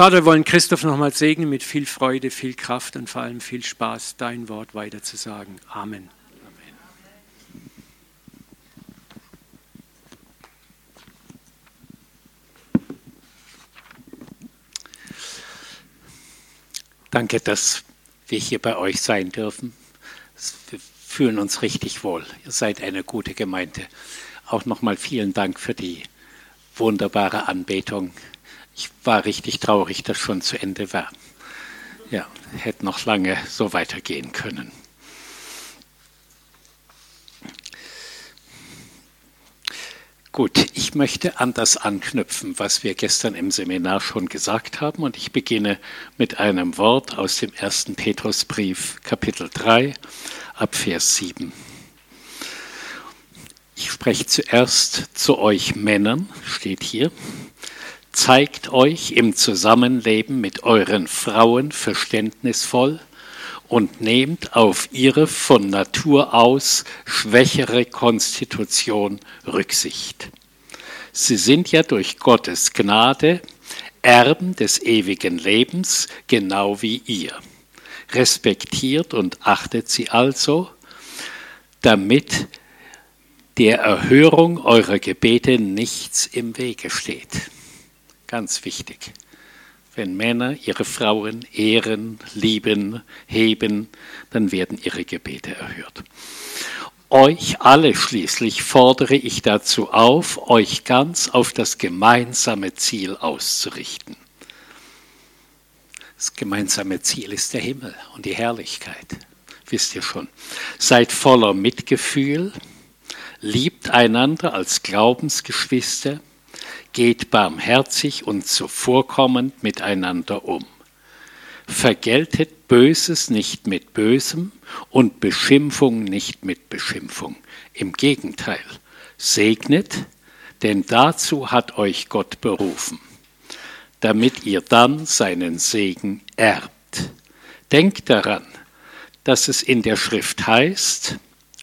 Vater, wir wollen Christoph nochmal segnen mit viel Freude, viel Kraft und vor allem viel Spaß, dein Wort weiterzusagen. Amen. Danke, dass wir hier bei euch sein dürfen. Wir fühlen uns richtig wohl. Ihr seid eine gute Gemeinde. Auch nochmal vielen Dank für die wunderbare Anbetung. Ich war richtig traurig, dass schon zu Ende war. Ja, hätte noch lange so weitergehen können. Gut, ich möchte an das anknüpfen, was wir gestern im Seminar schon gesagt haben, und ich beginne mit einem Wort aus dem ersten Petrusbrief, Kapitel 3, ab Vers 7. Ich spreche zuerst zu euch Männern, steht hier. Zeigt euch im Zusammenleben mit euren Frauen verständnisvoll und nehmt auf ihre von Natur aus schwächere Konstitution Rücksicht. Sie sind ja durch Gottes Gnade Erben des ewigen Lebens, genau wie ihr. Respektiert und achtet sie also, damit der Erhörung eurer Gebete nichts im Wege steht. Ganz wichtig wenn Männer ihre Frauen ehren, lieben, heben, dann werden ihre Gebete erhört. Euch alle schließlich fordere ich dazu auf, euch ganz auf das gemeinsame Ziel auszurichten. Das gemeinsame Ziel ist der Himmel und die Herrlichkeit, wisst ihr schon. Seid voller Mitgefühl, liebt einander als Glaubensgeschwister, geht barmherzig und zuvorkommend miteinander um. Vergeltet Böses nicht mit Bösem und Beschimpfung nicht mit Beschimpfung. Im Gegenteil, segnet, denn dazu hat euch Gott berufen, damit ihr dann seinen Segen erbt. Denkt daran, dass es in der Schrift heißt,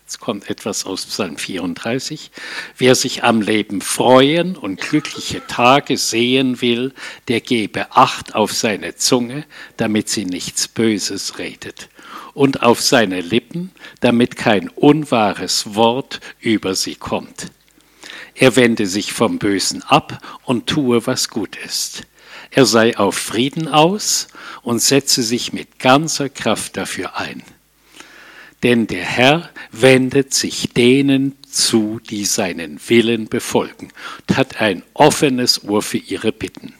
Jetzt kommt etwas aus Psalm 34. Wer sich am Leben freuen und glückliche Tage sehen will, der gebe Acht auf seine Zunge, damit sie nichts Böses redet, und auf seine Lippen, damit kein unwahres Wort über sie kommt. Er wende sich vom Bösen ab und tue, was gut ist. Er sei auf Frieden aus und setze sich mit ganzer Kraft dafür ein denn der Herr wendet sich denen zu, die seinen Willen befolgen und hat ein offenes Ohr für ihre Bitten.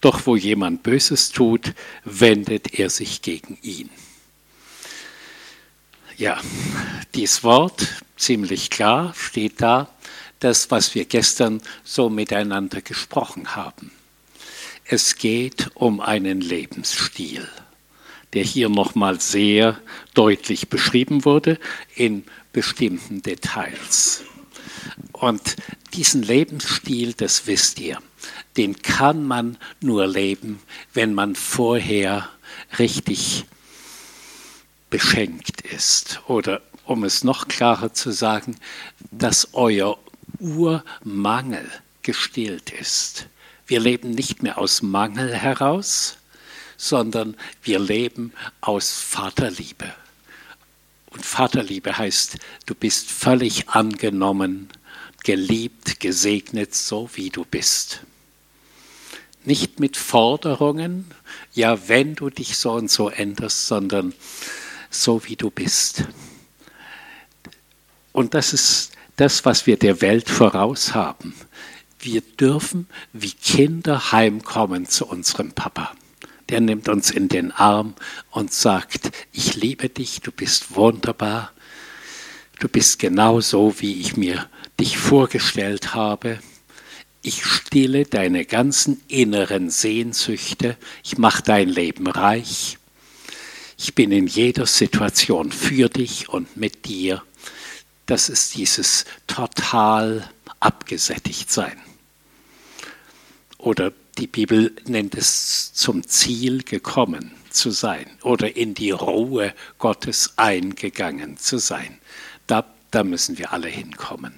Doch wo jemand Böses tut, wendet er sich gegen ihn. Ja, dieses Wort, ziemlich klar, steht da, das, was wir gestern so miteinander gesprochen haben. Es geht um einen Lebensstil der hier nochmal sehr deutlich beschrieben wurde in bestimmten Details. Und diesen Lebensstil, das wisst ihr, den kann man nur leben, wenn man vorher richtig beschenkt ist. Oder um es noch klarer zu sagen, dass euer Urmangel gestillt ist. Wir leben nicht mehr aus Mangel heraus, sondern wir leben aus Vaterliebe. Und Vaterliebe heißt, du bist völlig angenommen, geliebt, gesegnet, so wie du bist. Nicht mit Forderungen, ja, wenn du dich so und so änderst, sondern so wie du bist. Und das ist das, was wir der Welt voraus haben. Wir dürfen wie Kinder heimkommen zu unserem Papa der nimmt uns in den Arm und sagt, ich liebe dich, du bist wunderbar, du bist genau so, wie ich mir dich vorgestellt habe. Ich stille deine ganzen inneren Sehnsüchte, ich mache dein Leben reich. Ich bin in jeder Situation für dich und mit dir. Das ist dieses total abgesättigt sein. Oder die Bibel nennt es zum Ziel gekommen zu sein oder in die Ruhe Gottes eingegangen zu sein. Da, da müssen wir alle hinkommen,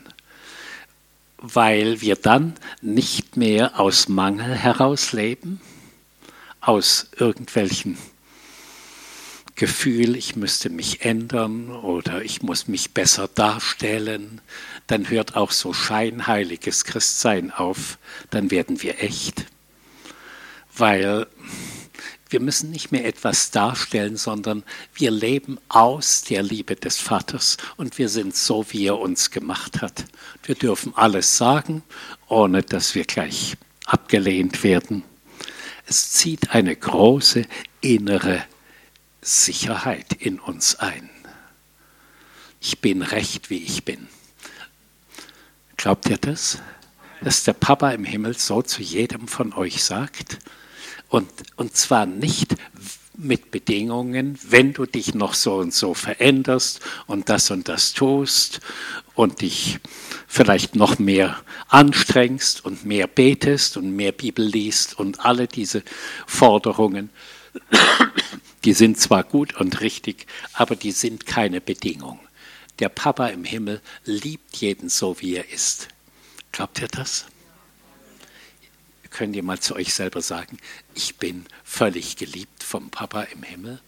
weil wir dann nicht mehr aus Mangel heraus leben, aus irgendwelchen Gefühl, ich müsste mich ändern oder ich muss mich besser darstellen, dann hört auch so scheinheiliges Christsein auf, dann werden wir echt. Weil wir müssen nicht mehr etwas darstellen, sondern wir leben aus der Liebe des Vaters und wir sind so, wie er uns gemacht hat. Wir dürfen alles sagen, ohne dass wir gleich abgelehnt werden. Es zieht eine große innere Sicherheit in uns ein. Ich bin recht, wie ich bin. Glaubt ihr das? Dass der Papa im Himmel so zu jedem von euch sagt? Und, und zwar nicht mit Bedingungen, wenn du dich noch so und so veränderst und das und das tust und dich vielleicht noch mehr anstrengst und mehr betest und mehr Bibel liest und alle diese Forderungen, die sind zwar gut und richtig, aber die sind keine Bedingung. Der Papa im Himmel liebt jeden so, wie er ist. Glaubt ihr das? Könnt ihr mal zu euch selber sagen, ich bin völlig geliebt vom Papa im Himmel?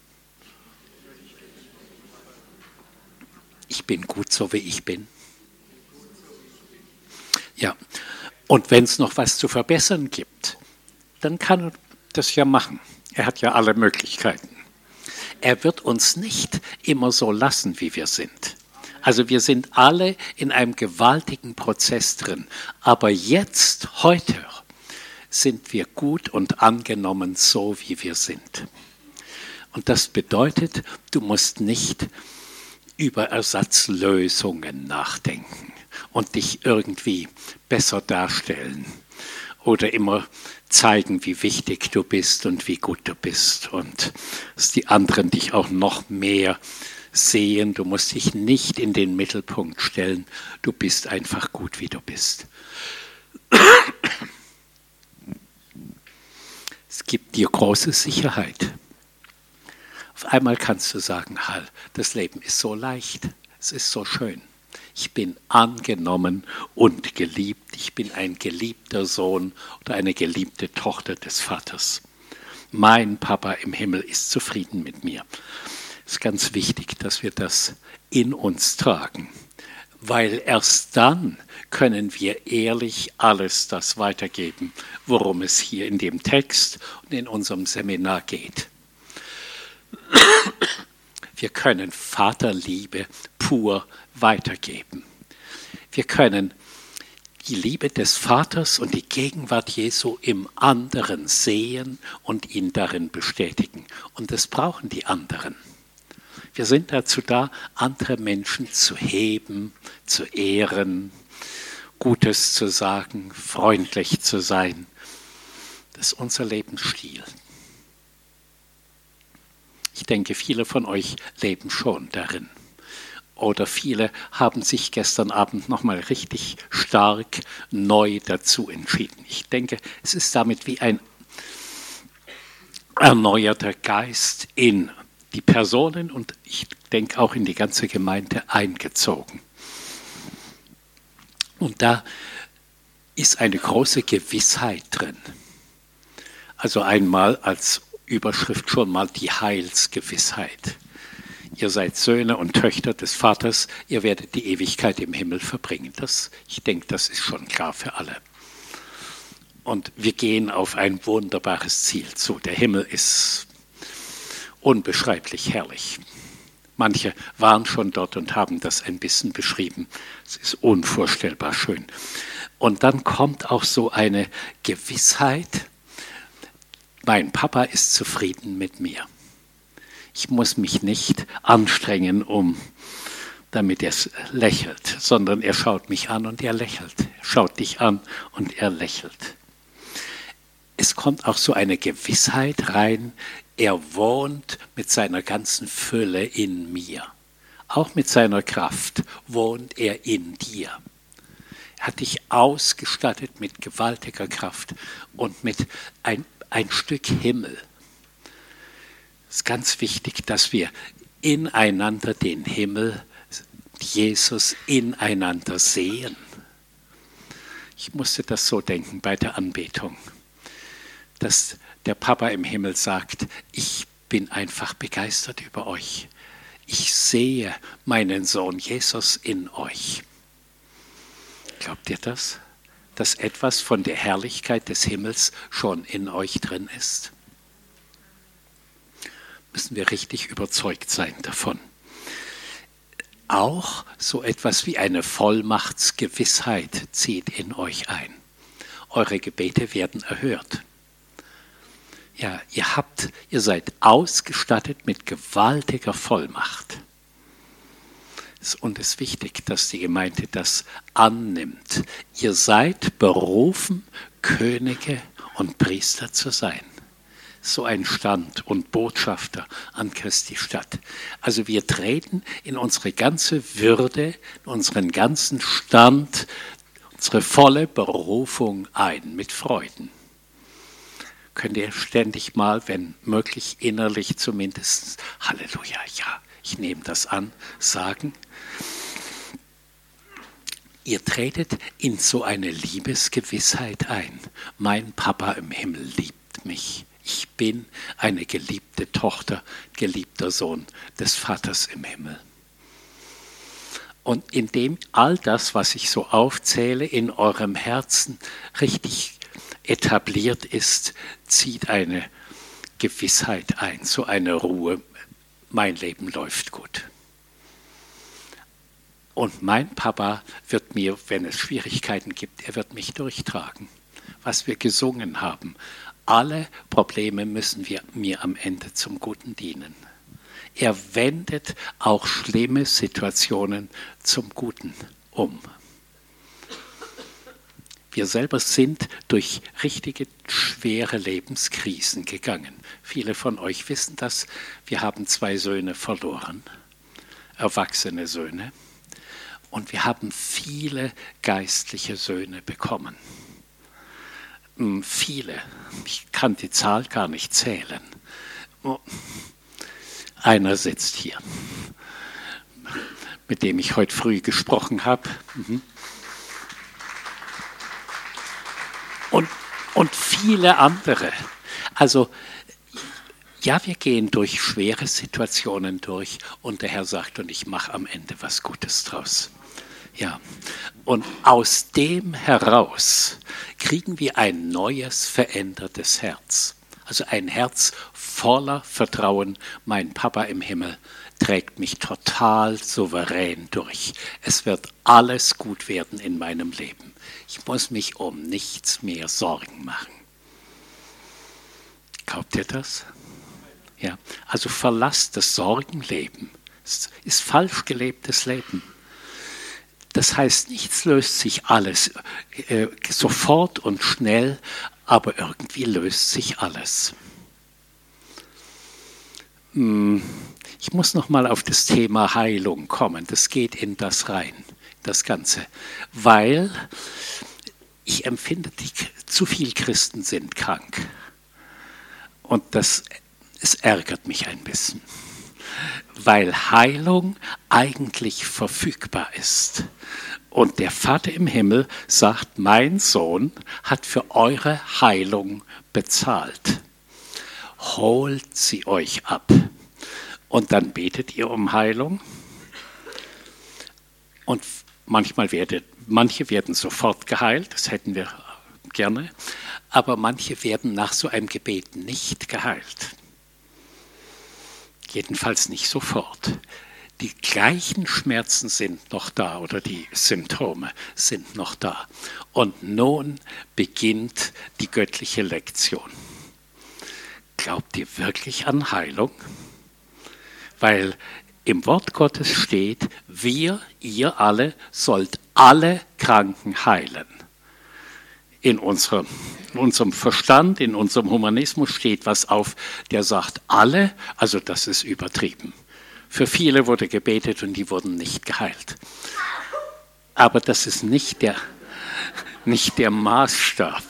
Ich bin gut so, wie ich bin. Ja, und wenn es noch was zu verbessern gibt, dann kann er das ja machen. Er hat ja alle Möglichkeiten. Er wird uns nicht immer so lassen, wie wir sind. Also wir sind alle in einem gewaltigen Prozess drin. Aber jetzt, heute, sind wir gut und angenommen so, wie wir sind. Und das bedeutet, du musst nicht über Ersatzlösungen nachdenken und dich irgendwie besser darstellen oder immer zeigen, wie wichtig du bist und wie gut du bist und dass die anderen dich auch noch mehr sehen. Du musst dich nicht in den Mittelpunkt stellen. Du bist einfach gut, wie du bist. Es gibt dir große Sicherheit. Auf einmal kannst du sagen, Hall, das Leben ist so leicht, es ist so schön. Ich bin angenommen und geliebt. Ich bin ein geliebter Sohn oder eine geliebte Tochter des Vaters. Mein Papa im Himmel ist zufrieden mit mir. Es ist ganz wichtig, dass wir das in uns tragen, weil erst dann können wir ehrlich alles das weitergeben, worum es hier in dem Text und in unserem Seminar geht. Wir können Vaterliebe pur weitergeben. Wir können die Liebe des Vaters und die Gegenwart Jesu im anderen sehen und ihn darin bestätigen. Und das brauchen die anderen. Wir sind dazu da, andere Menschen zu heben, zu ehren, Gutes zu sagen, freundlich zu sein. Das ist unser Lebensstil. Ich denke, viele von euch leben schon darin oder viele haben sich gestern Abend nochmal richtig stark neu dazu entschieden. Ich denke, es ist damit wie ein erneuerter Geist in die Personen und ich denke auch in die ganze Gemeinde eingezogen. Und da ist eine große Gewissheit drin. Also einmal als Überschrift schon mal die Heilsgewissheit ihr seid Söhne und Töchter des Vaters, ihr werdet die Ewigkeit im Himmel verbringen. Das, ich denke, das ist schon klar für alle. Und wir gehen auf ein wunderbares Ziel zu. Der Himmel ist unbeschreiblich herrlich. Manche waren schon dort und haben das ein bisschen beschrieben. Es ist unvorstellbar schön. Und dann kommt auch so eine Gewissheit, mein Papa ist zufrieden mit mir. Ich muss mich nicht anstrengen, um damit er lächelt, sondern er schaut mich an und er lächelt. Er schaut dich an und er lächelt. Es kommt auch so eine Gewissheit rein, er wohnt mit seiner ganzen Fülle in mir. Auch mit seiner Kraft wohnt er in dir. Er hat dich ausgestattet mit gewaltiger Kraft und mit ein, ein Stück Himmel es ist ganz wichtig, dass wir ineinander den Himmel, Jesus ineinander sehen. Ich musste das so denken bei der Anbetung. dass der Papa im Himmel sagt, ich bin einfach begeistert über euch. Ich sehe meinen Sohn Jesus in euch. Glaubt ihr das? Dass etwas von der Herrlichkeit des Himmels schon in euch drin ist? Müssen wir richtig überzeugt sein davon. Auch so etwas wie eine Vollmachtsgewissheit zieht in euch ein. Eure Gebete werden erhört. Ja, ihr habt, ihr seid ausgestattet mit gewaltiger Vollmacht. Und es ist wichtig, dass die Gemeinde das annimmt. Ihr seid berufen, Könige und Priester zu sein. So ein Stand und Botschafter an Christi Stadt. Also wir treten in unsere ganze Würde, in unseren ganzen Stand, unsere volle Berufung ein mit Freuden könnt ihr ständig mal, wenn möglich innerlich zumindest, Halleluja, ja, ich nehme das an, sagen. Ihr tretet in so eine Liebesgewissheit ein. Mein Papa im Himmel liebt mich. Ich bin eine geliebte Tochter, geliebter Sohn des Vaters im Himmel. Und indem all das, was ich so aufzähle, in eurem Herzen richtig etabliert ist, zieht eine Gewissheit ein, so eine Ruhe, mein Leben läuft gut. Und mein Papa wird mir, wenn es Schwierigkeiten gibt, er wird mich durchtragen. Was wir gesungen haben, alle Probleme müssen wir mir am Ende zum Guten dienen. Er wendet auch schlimme Situationen zum Guten um. Wir selber sind durch richtige schwere Lebenskrisen gegangen. Viele von euch wissen das. Wir haben zwei Söhne verloren, erwachsene Söhne. Und wir haben viele geistliche Söhne bekommen. Hm, viele. Ich kann die Zahl gar nicht zählen. Einer sitzt hier, mit dem ich heute früh gesprochen habe. Und, und viele andere. Also ja, wir gehen durch schwere Situationen durch und der Herr sagt, und ich mache am Ende was Gutes draus. Ja, und aus dem heraus kriegen wir ein neues, verändertes Herz. Also ein Herz voller Vertrauen. Mein Papa im Himmel trägt mich total souverän durch. Es wird alles gut werden in meinem Leben. Ich muss mich um nichts mehr Sorgen machen. Glaubt ihr das? Ja, also verlasst das Sorgenleben. Es ist falsch gelebtes Leben. Das heißt, nichts löst sich alles äh, sofort und schnell, aber irgendwie löst sich alles. Hm, ich muss noch mal auf das Thema Heilung kommen. Das geht in das rein das Ganze, weil ich empfinde, die, zu viele Christen sind krank. Und das, es ärgert mich ein bisschen, weil Heilung eigentlich verfügbar ist. Und der Vater im Himmel sagt, mein Sohn hat für eure Heilung bezahlt. Holt sie euch ab. Und dann betet ihr um Heilung. Und Manchmal werden, manche werden sofort geheilt, das hätten wir gerne, aber manche werden nach so einem Gebet nicht geheilt. Jedenfalls nicht sofort. Die gleichen Schmerzen sind noch da oder die Symptome sind noch da. Und nun beginnt die göttliche Lektion. Glaubt ihr wirklich an Heilung? Weil im Wort Gottes steht, wir, ihr alle, sollt alle Kranken heilen. In unserem, in unserem Verstand, in unserem Humanismus steht was auf, der sagt alle, also das ist übertrieben. Für viele wurde gebetet und die wurden nicht geheilt. Aber das ist nicht der, nicht der Maßstab,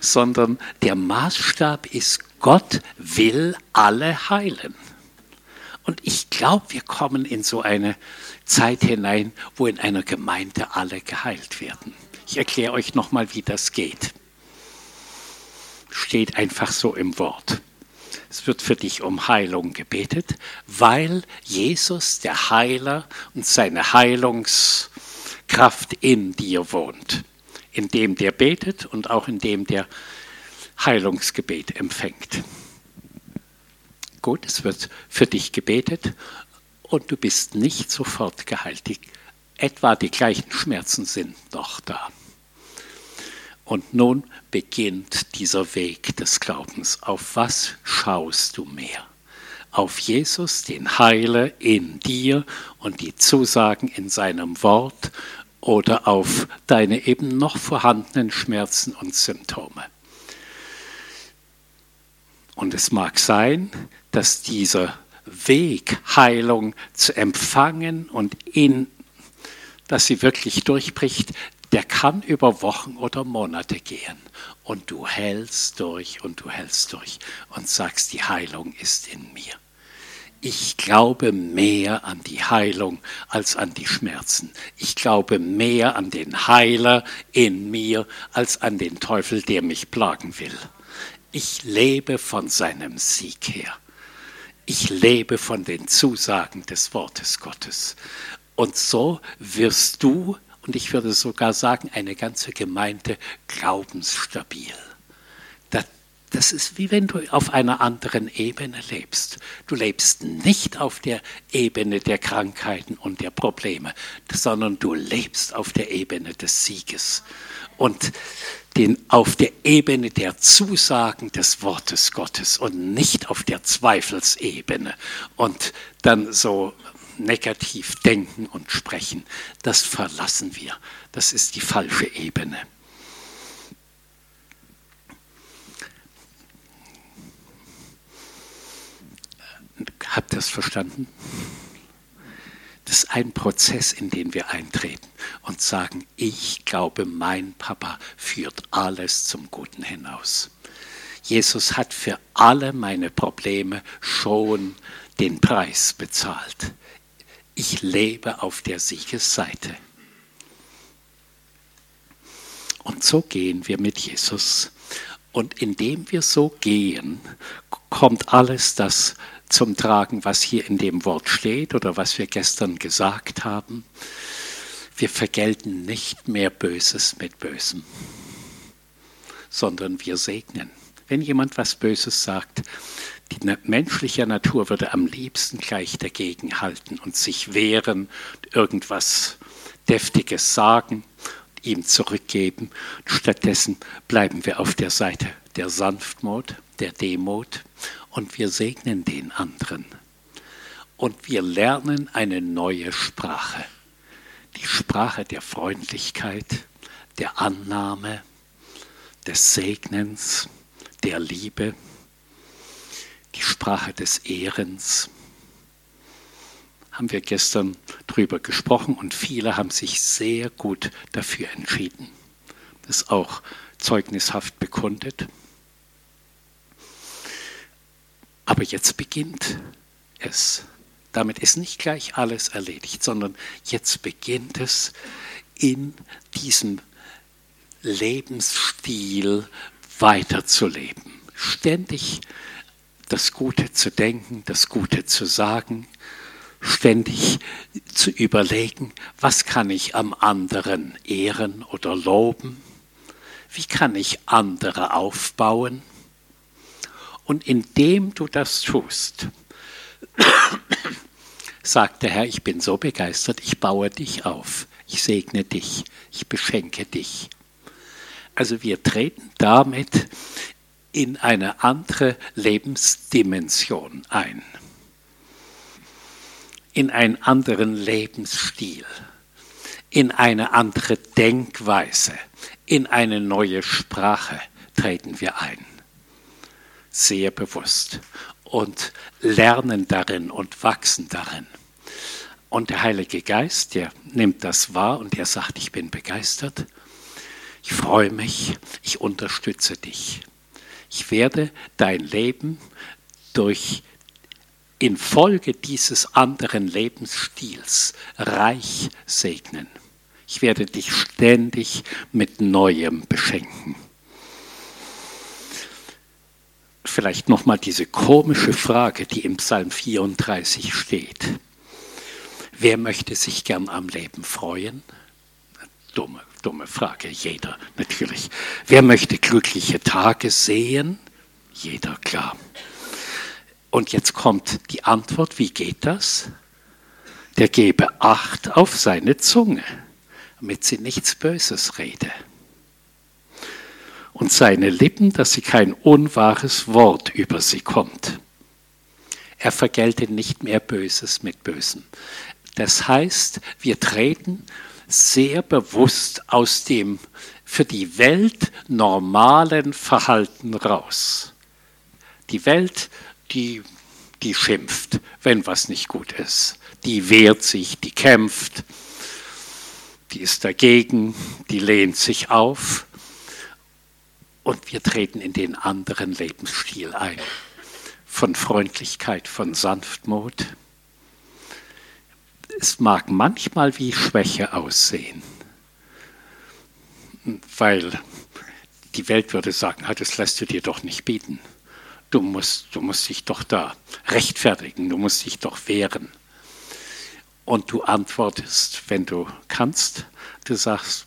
sondern der Maßstab ist, Gott will alle heilen. Und ich glaube, wir kommen in so eine Zeit hinein, wo in einer Gemeinde alle geheilt werden. Ich erkläre euch nochmal, wie das geht. steht einfach so im Wort. Es wird für dich um Heilung gebetet, weil Jesus, der Heiler und seine Heilungskraft in dir wohnt, in dem der betet und auch in dem der Heilungsgebet empfängt. Gut, es wird für dich gebetet und du bist nicht sofort geheilt. Die, etwa die gleichen Schmerzen sind noch da. Und nun beginnt dieser Weg des Glaubens. Auf was schaust du mehr? Auf Jesus, den Heiler in dir und die Zusagen in seinem Wort oder auf deine eben noch vorhandenen Schmerzen und Symptome? Und es mag sein, dass dieser Weg, Heilung zu empfangen und in, dass sie wirklich durchbricht, der kann über Wochen oder Monate gehen. Und du hältst durch und du hältst durch und sagst, die Heilung ist in mir. Ich glaube mehr an die Heilung als an die Schmerzen. Ich glaube mehr an den Heiler in mir als an den Teufel, der mich plagen will. Ich lebe von seinem Sieg her. Ich lebe von den Zusagen des Wortes Gottes. Und so wirst du und ich würde sogar sagen, eine ganze Gemeinde glaubensstabil. Das ist wie wenn du auf einer anderen Ebene lebst. Du lebst nicht auf der Ebene der Krankheiten und der Probleme, sondern du lebst auf der Ebene des Sieges und den, auf der Ebene der Zusagen des Wortes Gottes und nicht auf der Zweifelsebene und dann so negativ denken und sprechen, das verlassen wir. Das ist die falsche Ebene. Habt ihr das verstanden? Das ist ein Prozess, in den wir eintreten und sagen, ich glaube, mein Papa führt alles zum Guten hinaus. Jesus hat für alle meine Probleme schon den Preis bezahlt ich lebe auf der Siegesseite. Und so gehen wir mit Jesus. Und indem wir so gehen, kommt alles das zum Tragen, was hier in dem Wort steht oder was wir gestern gesagt haben. Wir vergelten nicht mehr Böses mit Bösem, sondern wir segnen. Wenn jemand was Böses sagt, die menschliche Natur würde am liebsten gleich dagegen halten und sich wehren, irgendwas Deftiges sagen, ihm zurückgeben. Stattdessen bleiben wir auf der Seite der Sanftmut, der Demut und wir segnen den anderen. Und wir lernen eine neue Sprache. Die Sprache der Freundlichkeit, der Annahme, des Segnens, der Liebe die Sprache des Ehrens. Haben wir gestern drüber gesprochen und viele haben sich sehr gut dafür entschieden. Das ist auch zeugnishaft bekundet. Aber jetzt beginnt es. Damit ist nicht gleich alles erledigt, sondern jetzt beginnt es in diesem Lebensstil weiterzuleben. Ständig das Gute zu denken, das Gute zu sagen, ständig zu überlegen, was kann ich am anderen ehren oder loben, wie kann ich andere aufbauen. Und indem du das tust, sagt der Herr, ich bin so begeistert, ich baue dich auf, ich segne dich, ich beschenke dich. Also wir treten damit in eine andere Lebensdimension ein, in einen anderen Lebensstil, in eine andere Denkweise, in eine neue Sprache treten wir ein. Sehr bewusst und lernen darin und wachsen darin. Und der Heilige Geist, der nimmt das wahr und der sagt, ich bin begeistert, ich freue mich, ich unterstütze dich ich werde dein Leben durch infolge dieses anderen Lebensstils reich segnen. Ich werde dich ständig mit Neuem beschenken. Vielleicht nochmal diese komische Frage, die im Psalm 34 steht. Wer möchte sich gern am Leben freuen? Dumme, dumme Frage, jeder natürlich. Wer möchte glückliche Tage sehen? Jeder, klar. Und jetzt kommt die Antwort, wie geht das? Der gebe Acht auf seine Zunge, damit sie nichts Böses rede. Und seine Lippen, dass sie kein unwahres Wort über sie kommt. Er vergelte nicht mehr Böses mit Bösem. Das heißt, wir treten sehr bewusst aus dem für die Welt normalen Verhalten raus. Die Welt die, die schimpft, wenn was nicht gut ist. Die wehrt sich, die kämpft, die ist dagegen, die lehnt sich auf. Und wir treten in den anderen Lebensstil ein. Von Freundlichkeit, von Sanftmut. Es mag manchmal wie Schwäche aussehen, weil die Welt würde sagen, das lässt du dir doch nicht bieten. Du musst, du musst dich doch da rechtfertigen, du musst dich doch wehren. Und du antwortest, wenn du kannst, du sagst,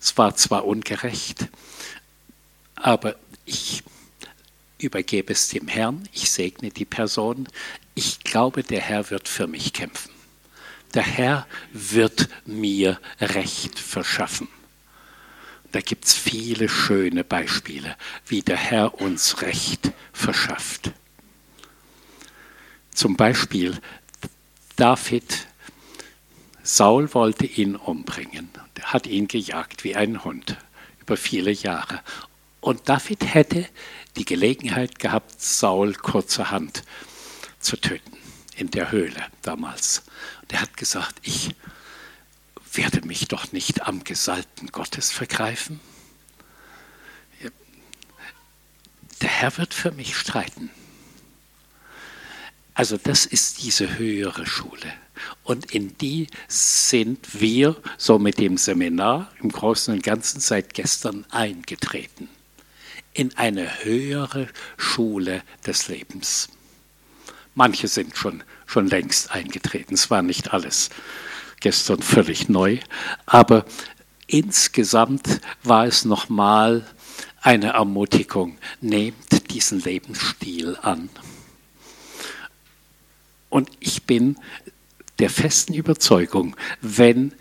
es war zwar ungerecht, aber ich übergebe es dem Herrn, ich segne die Person, ich glaube, der Herr wird für mich kämpfen. Der Herr wird mir Recht verschaffen. Da gibt es viele schöne Beispiele, wie der Herr uns Recht verschafft. Zum Beispiel David, Saul wollte ihn umbringen, hat ihn gejagt wie ein Hund über viele Jahre. Und David hätte die Gelegenheit gehabt, Saul kurzerhand zu töten, in der Höhle damals. Und er hat gesagt, ich werde mich doch nicht am Gesalbten Gottes vergreifen. Der Herr wird für mich streiten. Also das ist diese höhere Schule. Und in die sind wir so mit dem Seminar im Großen und Ganzen seit gestern eingetreten. In eine höhere Schule des Lebens. Manche sind schon, schon längst eingetreten. Es war nicht alles gestern völlig neu. Aber insgesamt war es nochmal eine Ermutigung. Nehmt diesen Lebensstil an. Und ich bin der festen Überzeugung, wenn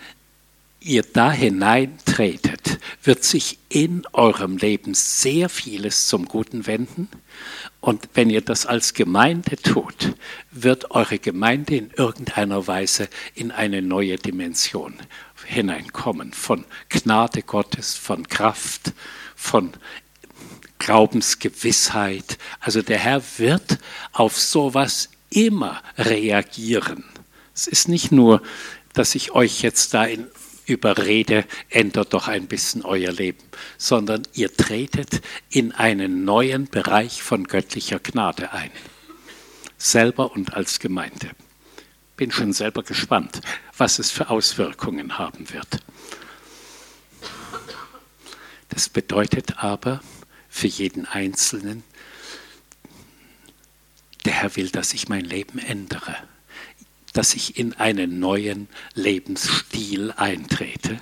ihr da hineintretet, wird sich in eurem Leben sehr vieles zum Guten wenden. Und wenn ihr das als Gemeinde tut, wird eure Gemeinde in irgendeiner Weise in eine neue Dimension hineinkommen. Von Gnade Gottes, von Kraft, von Glaubensgewissheit. Also der Herr wird auf sowas immer reagieren. Es ist nicht nur, dass ich euch jetzt da in überrede, ändert doch ein bisschen euer Leben, sondern ihr tretet in einen neuen Bereich von göttlicher Gnade ein. Selber und als Gemeinde. Bin schon selber gespannt, was es für Auswirkungen haben wird. Das bedeutet aber für jeden Einzelnen, der Herr will, dass ich mein Leben ändere dass ich in einen neuen Lebensstil eintrete.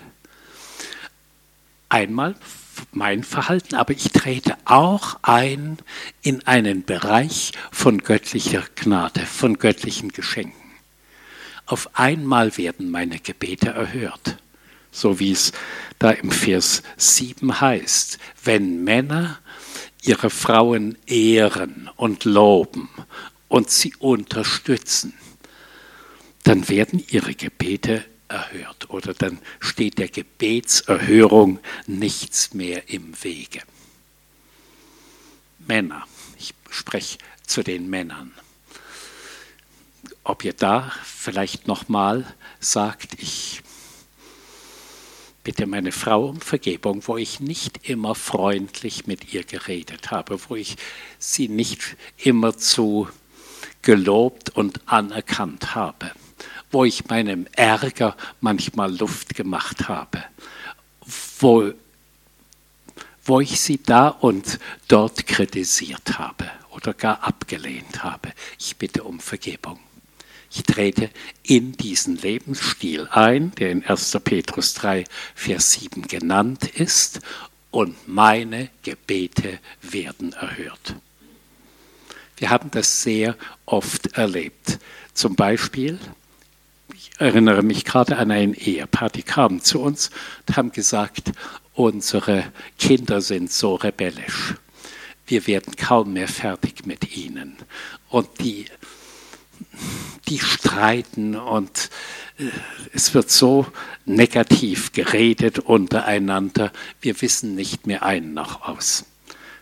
Einmal mein Verhalten, aber ich trete auch ein in einen Bereich von göttlicher Gnade, von göttlichen Geschenken. Auf einmal werden meine Gebete erhört, so wie es da im Vers 7 heißt, wenn Männer ihre Frauen ehren und loben und sie unterstützen dann werden ihre Gebete erhört oder dann steht der Gebetserhörung nichts mehr im Wege. Männer, ich spreche zu den Männern. Ob ihr da vielleicht nochmal sagt, ich bitte meine Frau um Vergebung, wo ich nicht immer freundlich mit ihr geredet habe, wo ich sie nicht immer zu gelobt und anerkannt habe wo ich meinem Ärger manchmal Luft gemacht habe, wo, wo ich sie da und dort kritisiert habe oder gar abgelehnt habe. Ich bitte um Vergebung. Ich trete in diesen Lebensstil ein, der in 1. Petrus 3, Vers 7 genannt ist, und meine Gebete werden erhört. Wir haben das sehr oft erlebt. Zum Beispiel, erinnere mich gerade an ein Ehepaar, die kamen zu uns und haben gesagt, unsere Kinder sind so rebellisch. Wir werden kaum mehr fertig mit ihnen. Und die die streiten und äh, es wird so negativ geredet untereinander, wir wissen nicht mehr ein noch aus.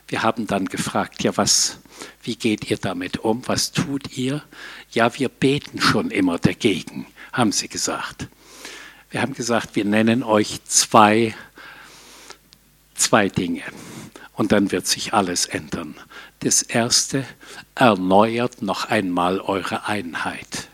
Wir haben dann gefragt, ja, was, wie geht ihr damit um? Was tut ihr? Ja, wir beten schon immer dagegen, haben sie gesagt. Wir haben gesagt, wir nennen euch zwei, zwei Dinge und dann wird sich alles ändern. Das erste, erneuert noch einmal eure Einheit.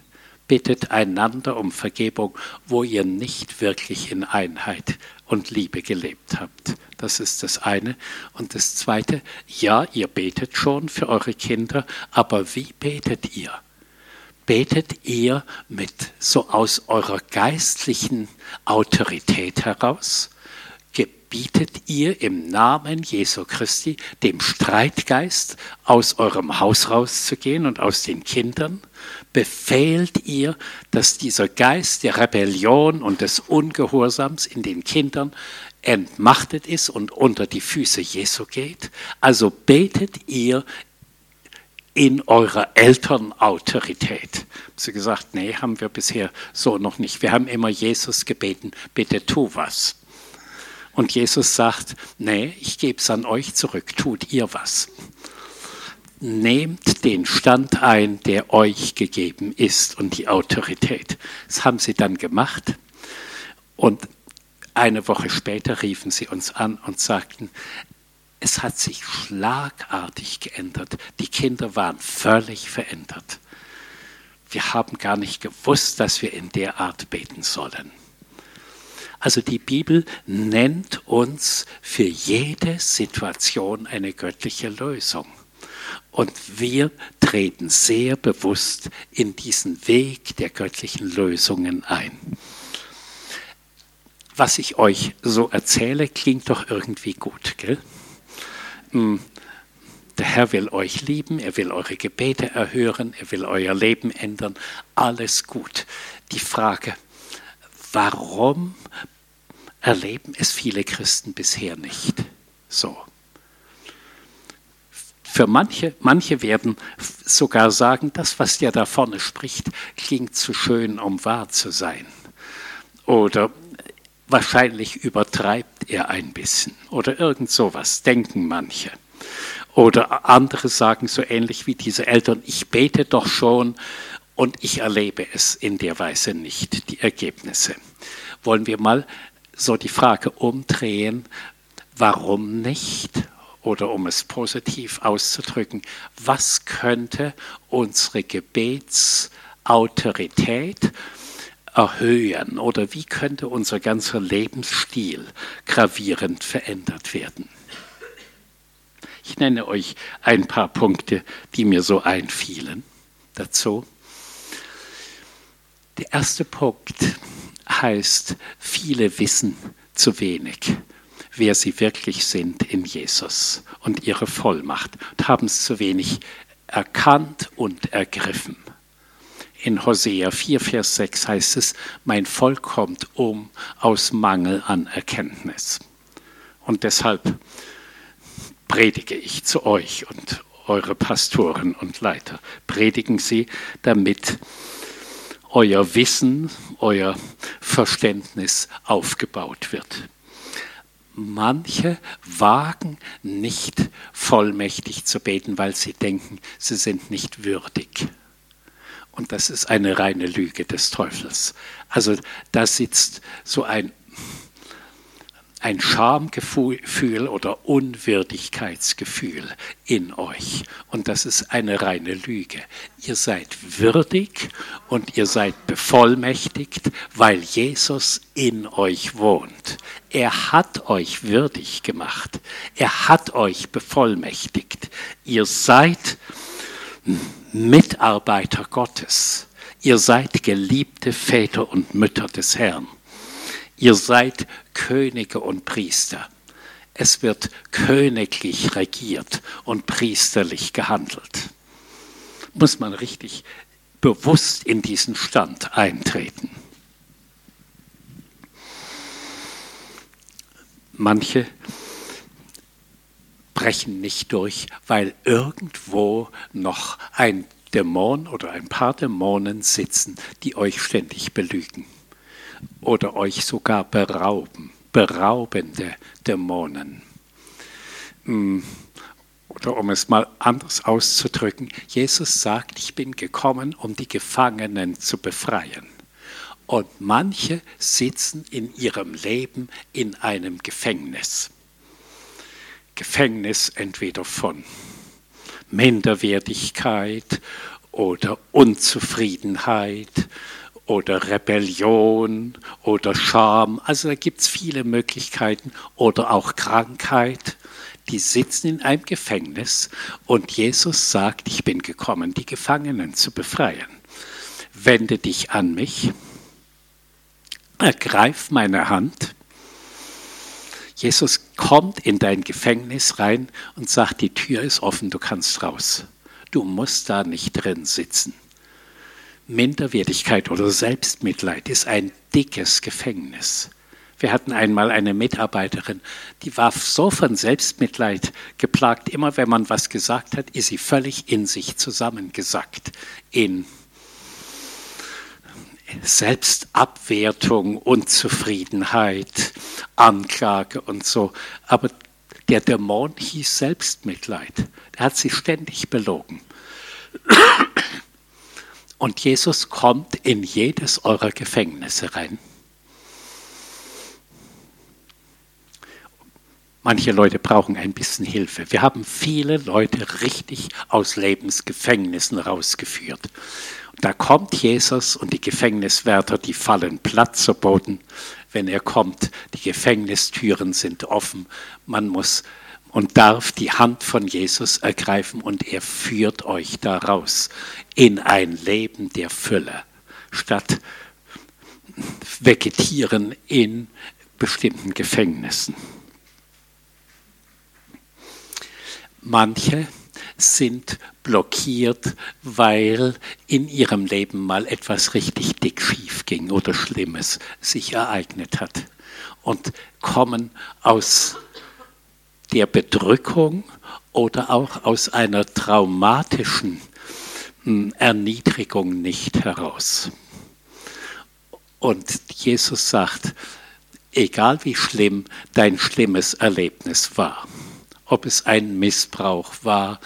Bittet einander um Vergebung, wo ihr nicht wirklich in Einheit und Liebe gelebt habt. Das ist das eine. Und das zweite, ja, ihr betet schon für eure Kinder, aber wie betet ihr? Betet ihr mit so aus eurer geistlichen Autorität heraus? gebietet ihr im Namen Jesu Christi dem Streitgeist aus eurem Haus rauszugehen und aus den Kindern? Befehlt ihr, dass dieser Geist der Rebellion und des Ungehorsams in den Kindern entmachtet ist und unter die Füße Jesu geht? Also betet ihr in eurer Elternautorität. Haben sie gesagt, nee, haben wir bisher so noch nicht. Wir haben immer Jesus gebeten, bitte tu was. Und Jesus sagt, nee, ich gebe es an euch zurück, tut ihr was. Nehmt den Stand ein, der euch gegeben ist und die Autorität. Das haben sie dann gemacht. Und eine Woche später riefen sie uns an und sagten, es hat sich schlagartig geändert. Die Kinder waren völlig verändert. Wir haben gar nicht gewusst, dass wir in der Art beten sollen. Also die Bibel nennt uns für jede Situation eine göttliche Lösung. Und wir treten sehr bewusst in diesen Weg der göttlichen Lösungen ein. Was ich euch so erzähle, klingt doch irgendwie gut, gell? Hm, der Herr will euch lieben, er will eure Gebete erhören, er will euer Leben ändern, alles gut. Die Frage, warum erleben es viele Christen bisher nicht so. Für manche, manche werden sogar sagen, das, was der da vorne spricht, klingt zu schön, um wahr zu sein. Oder wahrscheinlich übertreibt er ein bisschen. Oder irgend sowas, denken manche. Oder andere sagen so ähnlich wie diese Eltern, ich bete doch schon und ich erlebe es in der Weise nicht, die Ergebnisse. Wollen wir mal so die Frage umdrehen, warum nicht? Oder um es positiv auszudrücken, was könnte unsere Gebetsautorität erhöhen oder wie könnte unser ganzer Lebensstil gravierend verändert werden? Ich nenne euch ein paar Punkte, die mir so einfielen dazu. Der erste Punkt heißt, viele wissen zu wenig, wer sie wirklich sind in Jesus und ihre Vollmacht und haben es zu wenig erkannt und ergriffen. In Hosea 4, Vers 6 heißt es, mein Volk kommt um aus Mangel an Erkenntnis. Und deshalb predige ich zu euch und eure Pastoren und Leiter. Predigen Sie, damit euer Wissen, euer Verständnis aufgebaut wird. Manche wagen nicht vollmächtig zu beten, weil sie denken, sie sind nicht würdig. Und das ist eine reine Lüge des Teufels. Also da sitzt so ein ein Schamgefühl oder Unwürdigkeitsgefühl in euch. Und das ist eine reine Lüge. Ihr seid würdig und ihr seid bevollmächtigt, weil Jesus in euch wohnt. Er hat euch würdig gemacht. Er hat euch bevollmächtigt. Ihr seid Mitarbeiter Gottes. Ihr seid geliebte Väter und Mütter des Herrn. Ihr seid Könige und Priester. Es wird königlich regiert und priesterlich gehandelt. Muss man richtig bewusst in diesen Stand eintreten. Manche brechen nicht durch, weil irgendwo noch ein Dämon oder ein paar Dämonen sitzen, die euch ständig belügen oder euch sogar berauben, beraubende Dämonen. Hm, oder um es mal anders auszudrücken, Jesus sagt, ich bin gekommen, um die Gefangenen zu befreien. Und manche sitzen in ihrem Leben in einem Gefängnis. Gefängnis entweder von Minderwertigkeit oder Unzufriedenheit oder Rebellion oder Scham. Also da gibt es viele Möglichkeiten oder auch Krankheit. Die sitzen in einem Gefängnis und Jesus sagt, ich bin gekommen, die Gefangenen zu befreien. Wende dich an mich, ergreif meine Hand. Jesus kommt in dein Gefängnis rein und sagt, die Tür ist offen, du kannst raus. Du musst da nicht drin sitzen. Minderwertigkeit oder Selbstmitleid ist ein dickes Gefängnis. Wir hatten einmal eine Mitarbeiterin, die war so von Selbstmitleid geplagt. Immer wenn man was gesagt hat, ist sie völlig in sich zusammengesackt. In Selbstabwertung, Unzufriedenheit, Anklage und so. Aber der Dämon hieß Selbstmitleid. Er hat sie ständig belogen. Und Jesus kommt in jedes eurer Gefängnisse rein. Manche Leute brauchen ein bisschen Hilfe. Wir haben viele Leute richtig aus Lebensgefängnissen rausgeführt. Da kommt Jesus und die Gefängniswärter, die fallen platt zu Boden, wenn er kommt. Die Gefängnistüren sind offen. Man muss und darf die Hand von Jesus ergreifen und er führt euch daraus in ein Leben der Fülle, statt vegetieren in bestimmten Gefängnissen. Manche sind blockiert, weil in ihrem Leben mal etwas richtig dick schief ging oder Schlimmes sich ereignet hat und kommen aus der Bedrückung oder auch aus einer traumatischen hm, Erniedrigung nicht heraus. Und Jesus sagt, egal wie schlimm dein schlimmes Erlebnis war, ob es ein Missbrauch war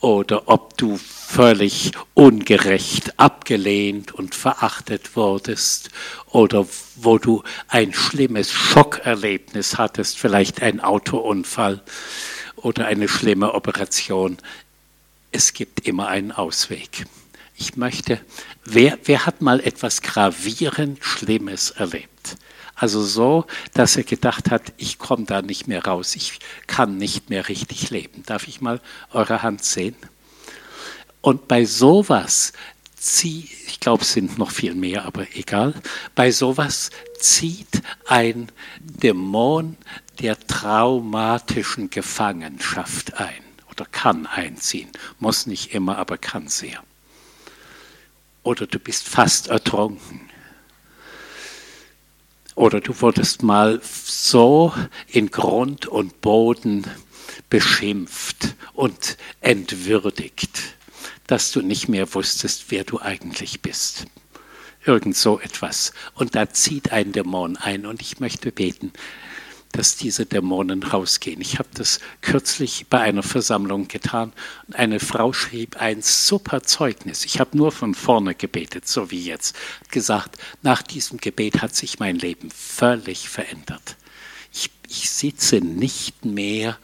oder ob du völlig ungerecht abgelehnt und verachtet wurdest oder wo du ein schlimmes Schockerlebnis hattest, vielleicht ein Autounfall oder eine schlimme Operation. Es gibt immer einen Ausweg. Ich möchte, wer, wer hat mal etwas gravierend Schlimmes erlebt? Also so, dass er gedacht hat, ich komme da nicht mehr raus, ich kann nicht mehr richtig leben. Darf ich mal eure Hand sehen? Und bei sowas zieht, ich glaube, es sind noch viel mehr, aber egal, bei sowas zieht ein Dämon der traumatischen Gefangenschaft ein oder kann einziehen. Muss nicht immer, aber kann sehr. Oder du bist fast ertrunken oder du wurdest mal so in Grund und Boden beschimpft und entwürdigt, dass du nicht mehr wusstest, wer du eigentlich bist. Irgend so etwas. Und da zieht ein Dämon ein und ich möchte beten, dass diese Dämonen rausgehen. Ich habe das kürzlich bei einer Versammlung getan eine Frau schrieb ein super Zeugnis. Ich habe nur von vorne gebetet, so wie jetzt. Gesagt, nach diesem Gebet hat sich mein Leben völlig verändert. Ich, ich sitze nicht mehr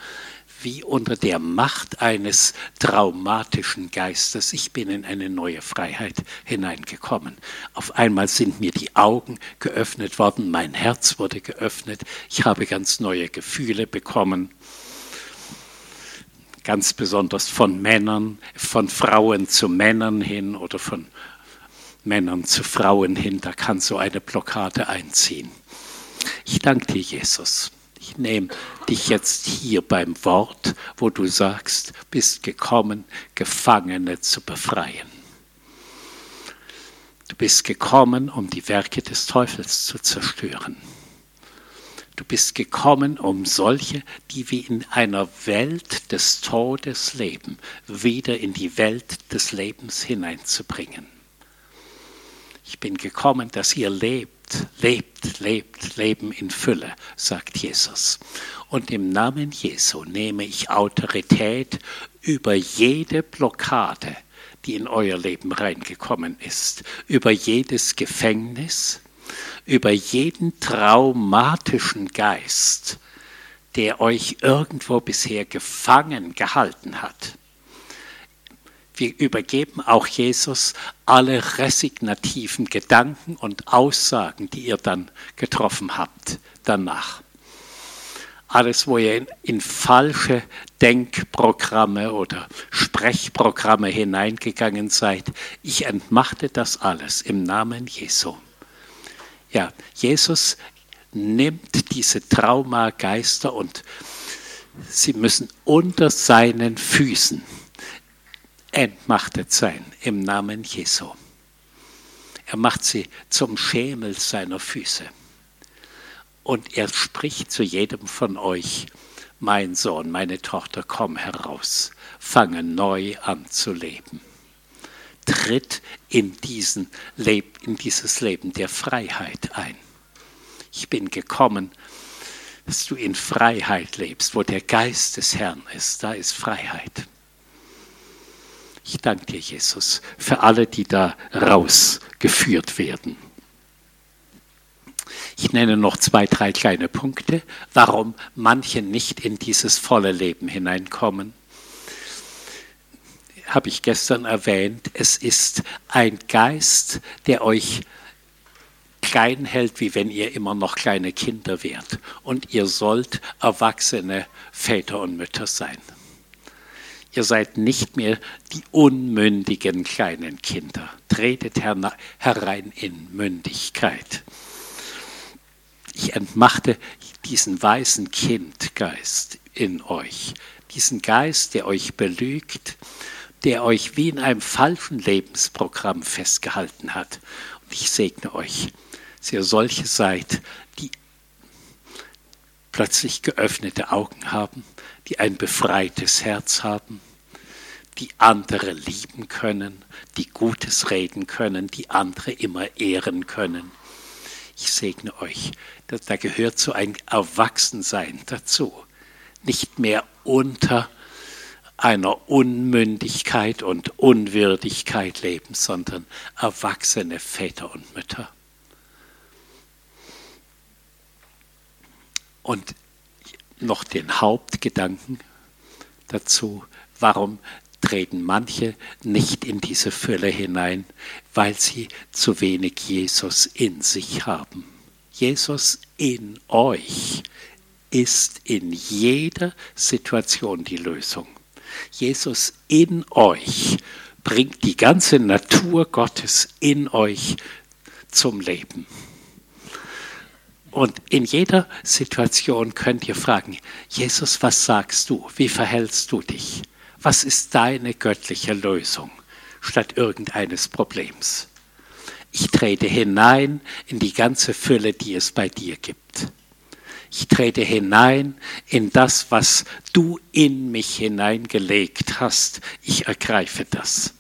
wie unter der Macht eines traumatischen Geistes. Ich bin in eine neue Freiheit hineingekommen. Auf einmal sind mir die Augen geöffnet worden, mein Herz wurde geöffnet, ich habe ganz neue Gefühle bekommen. ganz besonders von Männern, von Frauen zu Männern hin oder von Männern zu Frauen hin, da kann so eine Blockade einziehen. Ich danke dir, Jesus. Ich nehme dich jetzt hier beim Wort, wo du sagst, bist gekommen, Gefangene zu befreien. Du bist gekommen, um die Werke des Teufels zu zerstören. Du bist gekommen, um solche, die wie in einer Welt des Todes leben, wieder in die Welt des Lebens hineinzubringen. Ich bin gekommen, dass ihr lebt, lebt, lebt, Leben in Fülle, sagt Jesus. Und im Namen Jesu nehme ich Autorität über jede Blockade, die in euer Leben reingekommen ist, über jedes Gefängnis, über jeden traumatischen Geist, der euch irgendwo bisher gefangen gehalten hat. Wir übergeben auch Jesus alle resignativen Gedanken und Aussagen, die ihr dann getroffen habt danach. Alles, wo ihr in, in falsche Denkprogramme oder Sprechprogramme hineingegangen seid, ich entmachte das alles im Namen Jesu. Ja, Jesus nimmt diese Traumageister und sie müssen unter seinen Füßen entmachtet sein im Namen Jesu. Er macht sie zum Schemel seiner Füße. Und er spricht zu jedem von euch, mein Sohn, meine Tochter, komm heraus, fange neu an zu leben. Tritt in, diesen Leb in dieses Leben der Freiheit ein. Ich bin gekommen, dass du in Freiheit lebst, wo der Geist des Herrn ist, da ist Freiheit. Ich danke dir, Jesus, für alle, die da rausgeführt werden. Ich nenne noch zwei, drei kleine Punkte, warum manche nicht in dieses volle Leben hineinkommen. Habe ich gestern erwähnt, es ist ein Geist, der euch klein hält, wie wenn ihr immer noch kleine Kinder wärt. Und ihr sollt erwachsene Väter und Mütter sein. Ihr seid nicht mehr die unmündigen kleinen Kinder. Tretet herein in Mündigkeit. Ich entmachte diesen weißen Kindgeist in euch, diesen Geist, der euch belügt, der euch wie in einem falschen Lebensprogramm festgehalten hat. Und ich segne euch, dass ihr solche seid, die plötzlich geöffnete Augen haben, die ein befreites Herz haben, die andere lieben können, die Gutes reden können, die andere immer ehren können. Ich segne euch, da gehört so ein Erwachsensein dazu. Nicht mehr unter einer Unmündigkeit und Unwürdigkeit leben, sondern erwachsene Väter und Mütter. Und noch den Hauptgedanken dazu, warum treten manche nicht in diese Fülle hinein, weil sie zu wenig Jesus in sich haben. Jesus in euch ist in jeder Situation die Lösung. Jesus in euch bringt die ganze Natur Gottes in euch zum Leben. Und in jeder Situation könnt ihr fragen, Jesus, was sagst du? Wie verhältst du dich? Was ist deine göttliche Lösung statt irgendeines Problems? Ich trete hinein in die ganze Fülle, die es bei dir gibt. Ich trete hinein in das, was du in mich hineingelegt hast. Ich ergreife das.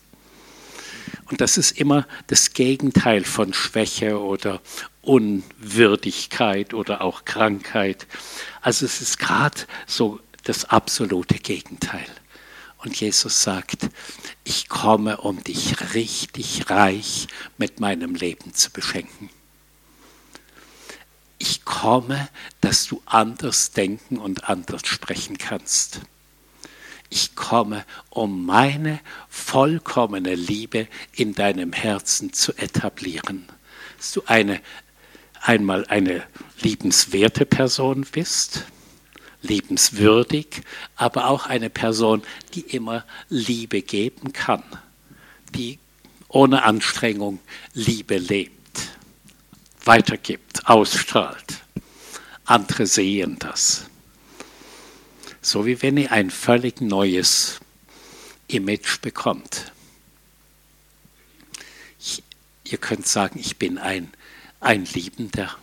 Und das ist immer das Gegenteil von Schwäche oder Unwürdigkeit oder auch Krankheit. Also es ist gerade so das absolute Gegenteil. Und Jesus sagt, ich komme, um dich richtig reich mit meinem Leben zu beschenken. Ich komme, dass du anders denken und anders sprechen kannst. Ich komme, um meine vollkommene Liebe in deinem Herzen zu etablieren. Dass du eine, einmal eine liebenswerte Person bist, liebenswürdig, aber auch eine Person, die immer Liebe geben kann, die ohne Anstrengung Liebe lebt, weitergibt, ausstrahlt. Andere sehen das. So wie wenn ihr ein völlig neues Image bekommt. Ich, ihr könnt sagen, ich bin ein, ein Liebender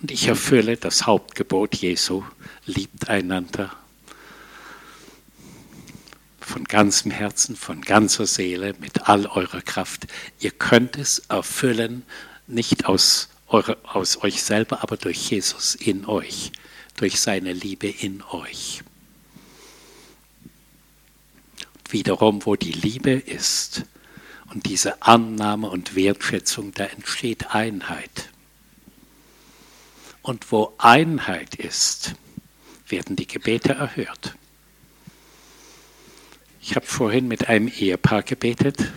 und ich erfülle das Hauptgebot Jesu, liebt einander von ganzem Herzen, von ganzer Seele, mit all eurer Kraft. Ihr könnt es erfüllen, nicht aus, eure, aus euch selber, aber durch Jesus in euch, durch seine Liebe in euch. Wiederum, wo die Liebe ist und diese Annahme und Wertschätzung, da entsteht Einheit. Und wo Einheit ist, werden die Gebete erhört. Ich habe vorhin mit einem Ehepaar gebetet,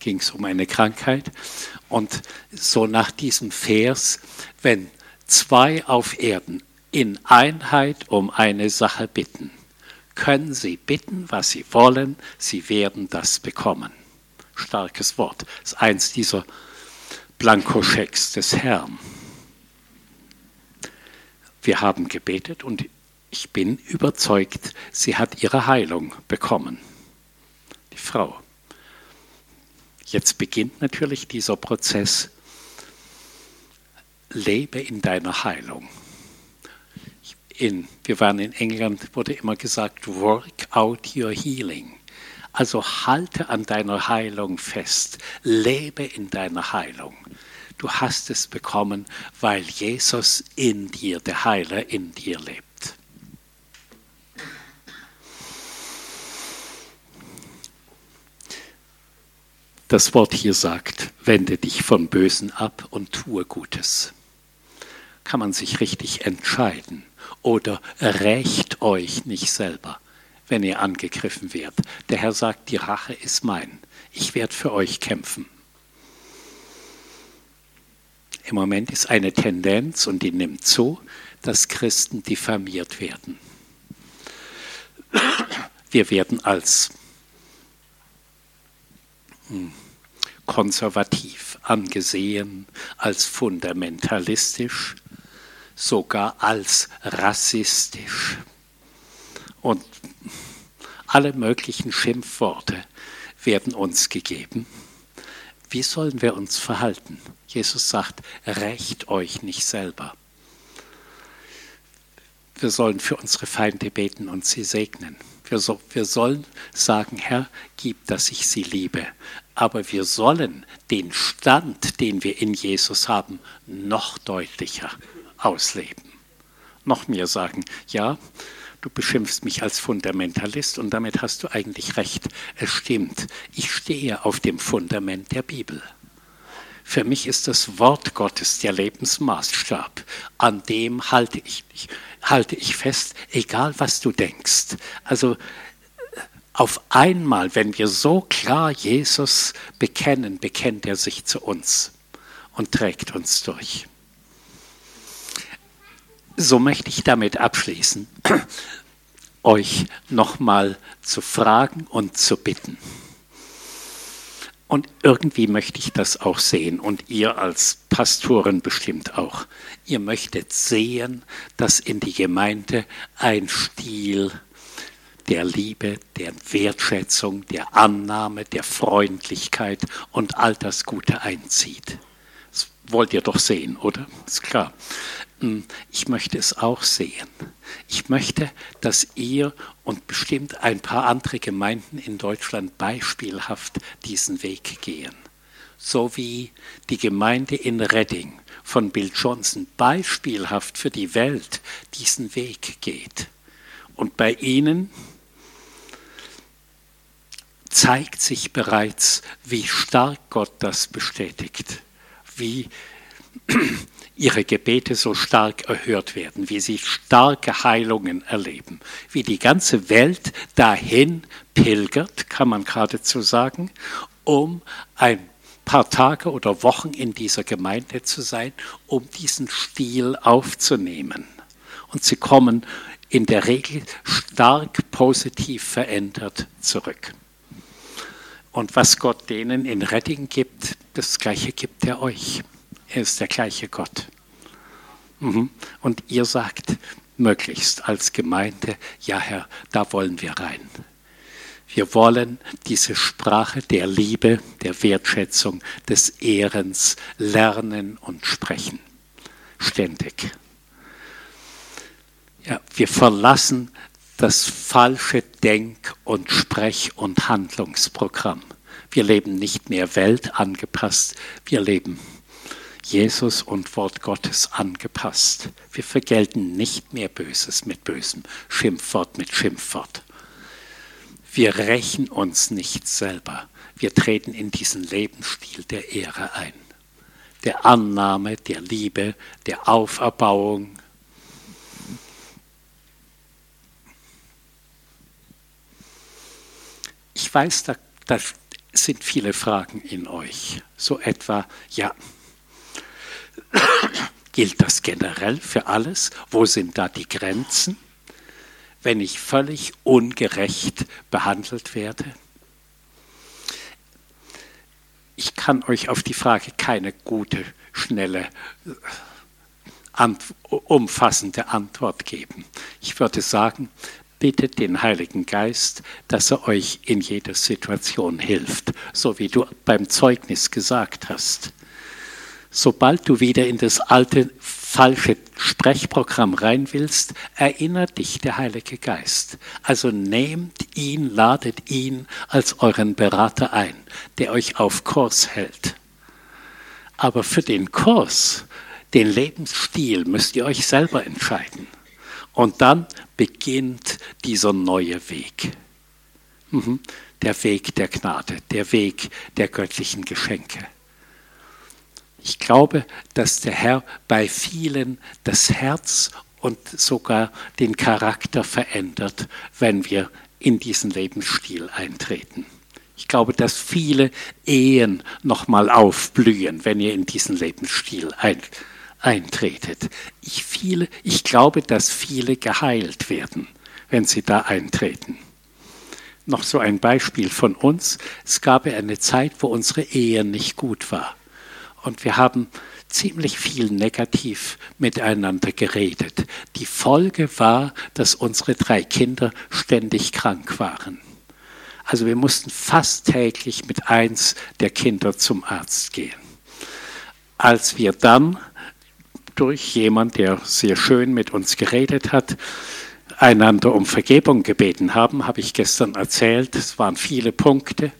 ging es um eine Krankheit. Und so nach diesem Vers, wenn zwei auf Erden in Einheit um eine Sache bitten, können sie bitten, was sie wollen, sie werden das bekommen. Starkes Wort. Das ist eins dieser Blankoschecks des Herrn. Wir haben gebetet und ich bin überzeugt, sie hat ihre Heilung bekommen. Die Frau. Jetzt beginnt natürlich dieser Prozess. Lebe in deiner Heilung. In, wir waren in England, wurde immer gesagt, work out your healing. Also halte an deiner Heilung fest. Lebe in deiner Heilung. Du hast es bekommen, weil Jesus in dir, der Heiler in dir lebt. Das Wort hier sagt, wende dich vom Bösen ab und tue Gutes. Kann man sich richtig entscheiden oder rächt euch nicht selber, wenn ihr angegriffen werdet. Der Herr sagt, die Rache ist mein. Ich werde für euch kämpfen. Im Moment ist eine Tendenz, und die nimmt zu, dass Christen diffamiert werden. Wir werden als hm, konservativ angesehen, als fundamentalistisch, sogar als rassistisch. Und alle möglichen Schimpfworte werden uns gegeben. Wie sollen wir uns verhalten? Jesus sagt, rächt euch nicht selber. Wir sollen für unsere Feinde beten und sie segnen. Wir, so, wir sollen sagen, Herr, gib, dass ich sie liebe. Aber wir sollen den Stand, den wir in Jesus haben, noch deutlicher ausleben. Noch mehr sagen, ja, du beschimpfst mich als Fundamentalist und damit hast du eigentlich recht. Es stimmt, ich stehe auf dem Fundament der Bibel. Für mich ist das Wort Gottes der Lebensmaßstab. An dem halte ich, halte ich fest, egal was du denkst. Also auf einmal, wenn wir so klar Jesus bekennen, bekennt er sich zu uns und trägt uns durch. So möchte ich damit abschließen, euch nochmal zu fragen und zu bitten. Und irgendwie möchte ich das auch sehen und ihr als Pastoren bestimmt auch. Ihr möchtet sehen, dass in die Gemeinde ein Stil der Liebe, der Wertschätzung, der Annahme, der Freundlichkeit und all das Gute einzieht. Wollt ihr doch sehen, oder? Ist klar. Hm, ich möchte es auch sehen. Ich möchte, dass ihr und bestimmt ein paar andere Gemeinden in Deutschland beispielhaft diesen Weg gehen. So wie die Gemeinde in Redding von Bill Johnson beispielhaft für die Welt diesen Weg geht. Und bei ihnen zeigt sich bereits, wie stark Gott das bestätigt, wie ihre Gebete so stark erhört werden, wie sie starke Heilungen erleben, wie die ganze Welt dahin pilgert, kann man geradezu sagen, um ein paar Tage oder Wochen in dieser Gemeinde zu sein, um diesen Stil aufzunehmen. Und sie kommen in der Regel stark positiv verändert zurück. Und was Gott denen in Redding gibt, das Gleiche gibt er euch. Er ist der gleiche Gott. Mhm. Und ihr sagt möglichst als Gemeinde, ja Herr, da wollen wir rein. Wir wollen diese Sprache der Liebe, der Wertschätzung, des Ehrens lernen und sprechen. Ständig. Ja, wir verlassen das falsche Denk- und Sprech- und Handlungsprogramm. Wir leben nicht mehr weltangepasst, wir leben Jesus und Wort Gottes angepasst. Wir vergelten nicht mehr Böses mit Bösem, Schimpfwort mit Schimpfwort. Wir rächen uns nicht selber. Wir treten in diesen Lebensstil der Ehre ein, der Annahme, der Liebe, der Auferbauung. Ich weiß, da, da sind viele Fragen in euch. So etwa, ja, gilt das generell für alles? Wo sind da die Grenzen? wenn ich völlig ungerecht behandelt werde? Ich kann euch auf die Frage keine gute, schnelle, umfassende Antwort geben. Ich würde sagen, bittet den Heiligen Geist, dass er euch in jeder Situation hilft, so wie du beim Zeugnis gesagt hast. Sobald du wieder in das alte falsche Sprechprogramm rein willst, erinnert dich der Heilige Geist. Also nehmt ihn, ladet ihn als euren Berater ein, der euch auf Kurs hält. Aber für den Kurs, den Lebensstil müsst ihr euch selber entscheiden. Und dann beginnt dieser neue Weg. Mhm. Der Weg der Gnade, der Weg der göttlichen Geschenke. Ich glaube, dass der Herr bei vielen das Herz und sogar den Charakter verändert, wenn wir in diesen Lebensstil eintreten. Ich glaube, dass viele Ehen nochmal aufblühen, wenn ihr in diesen Lebensstil ein, eintretet. Ich, viele, ich glaube, dass viele geheilt werden, wenn sie da eintreten. Noch so ein Beispiel von uns. Es gab eine Zeit, wo unsere Ehe nicht gut war. Und wir haben ziemlich viel negativ miteinander geredet. Die Folge war, dass unsere drei Kinder ständig krank waren. Also wir mussten fast täglich mit eins der Kinder zum Arzt gehen. Als wir dann durch jemand, der sehr schön mit uns geredet hat, einander um Vergebung gebeten haben, habe ich gestern erzählt, es waren viele Punkte.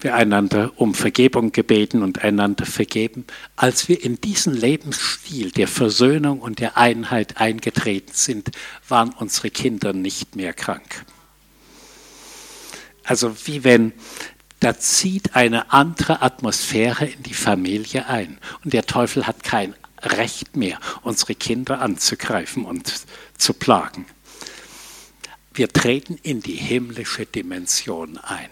Wir einander um Vergebung gebeten und einander vergeben, als wir in diesen Lebensstil der Versöhnung und der Einheit eingetreten sind, waren unsere Kinder nicht mehr krank. Also wie wenn da zieht eine andere Atmosphäre in die Familie ein. Und der Teufel hat kein Recht mehr, unsere Kinder anzugreifen und zu plagen. Wir treten in die himmlische Dimension ein.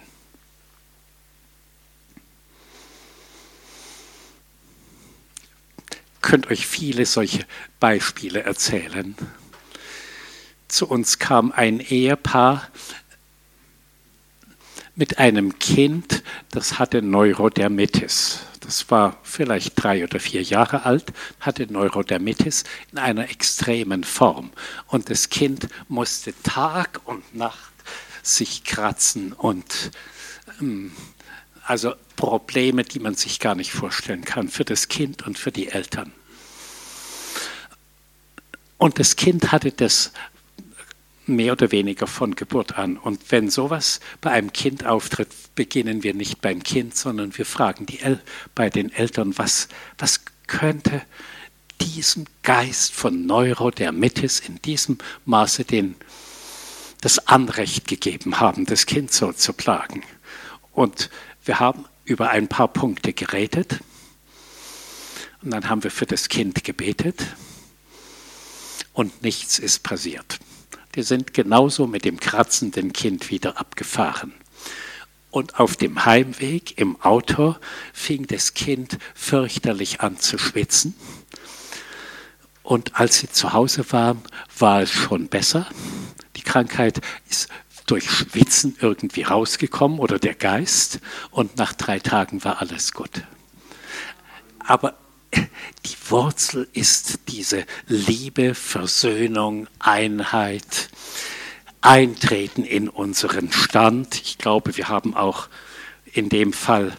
könnt euch viele solche Beispiele erzählen. Zu uns kam ein Ehepaar mit einem Kind, das hatte Neurodermitis. Das war vielleicht drei oder vier Jahre alt, hatte Neurodermitis in einer extremen Form. Und das Kind musste Tag und Nacht sich kratzen und ähm, also Probleme, die man sich gar nicht vorstellen kann für das Kind und für die Eltern. Und das Kind hatte das mehr oder weniger von Geburt an. Und wenn sowas bei einem Kind auftritt, beginnen wir nicht beim Kind, sondern wir fragen die El bei den Eltern, was, was könnte diesem Geist von Neurodermitis in diesem Maße den, das Anrecht gegeben haben, das Kind so zu plagen. Und wir haben über ein paar Punkte geredet und dann haben wir für das Kind gebetet und nichts ist passiert. Wir sind genauso mit dem kratzenden Kind wieder abgefahren. Und auf dem Heimweg im Auto fing das Kind fürchterlich an zu schwitzen. Und als sie zu Hause waren, war es schon besser. Die Krankheit ist durch Schwitzen irgendwie rausgekommen oder der Geist und nach drei Tagen war alles gut. Aber die Wurzel ist diese Liebe, Versöhnung, Einheit, Eintreten in unseren Stand. Ich glaube, wir haben auch in dem Fall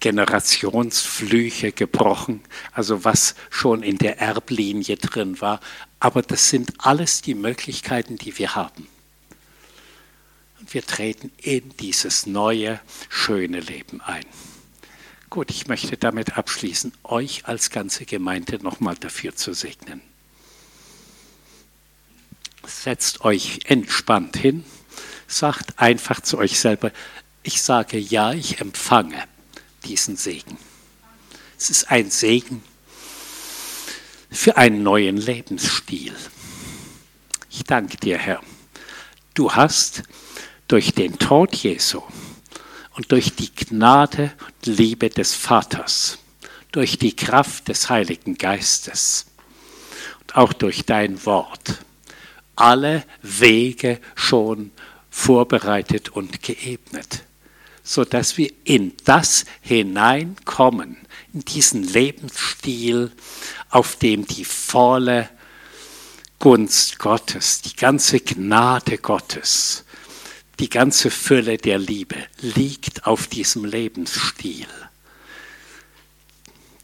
Generationsflüche gebrochen, also was schon in der Erblinie drin war. Aber das sind alles die Möglichkeiten, die wir haben. Und wir treten in dieses neue, schöne Leben ein. Gut, ich möchte damit abschließen, euch als ganze Gemeinde nochmal dafür zu segnen. Setzt euch entspannt hin, sagt einfach zu euch selber, ich sage ja, ich empfange diesen Segen. Es ist ein Segen für einen neuen Lebensstil. Ich danke dir, Herr. Du hast durch den Tod Jesu und durch die Gnade und Liebe des Vaters, durch die Kraft des Heiligen Geistes und auch durch dein Wort alle Wege schon vorbereitet und geebnet so dass wir in das hineinkommen, in diesen Lebensstil, auf dem die volle Gunst Gottes, die ganze Gnade Gottes, die ganze Fülle der Liebe liegt auf diesem Lebensstil.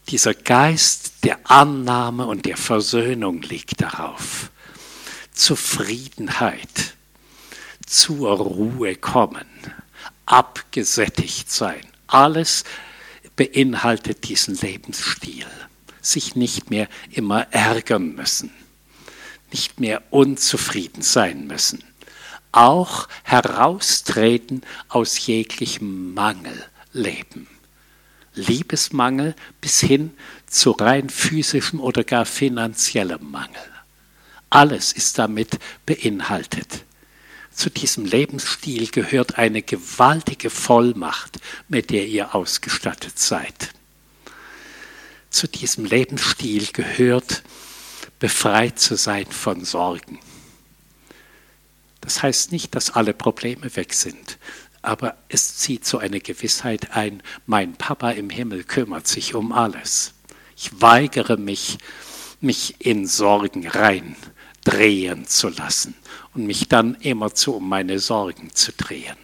Dieser Geist der Annahme und der Versöhnung liegt darauf. Zufriedenheit, zur Ruhe kommen, abgesättigt sein. Alles beinhaltet diesen Lebensstil. Sich nicht mehr immer ärgern müssen, nicht mehr unzufrieden sein müssen. Auch heraustreten aus jeglichem Mangelleben. Liebesmangel bis hin zu rein physischem oder gar finanziellem Mangel. Alles ist damit beinhaltet. Zu diesem Lebensstil gehört eine gewaltige Vollmacht, mit der ihr ausgestattet seid. Zu diesem Lebensstil gehört befreit zu sein von Sorgen. Das heißt nicht, dass alle Probleme weg sind, aber es zieht so eine Gewissheit ein, mein Papa im Himmel kümmert sich um alles. Ich weigere mich, mich in Sorgen rein drehen zu lassen und mich dann immerzu um meine Sorgen zu drehen.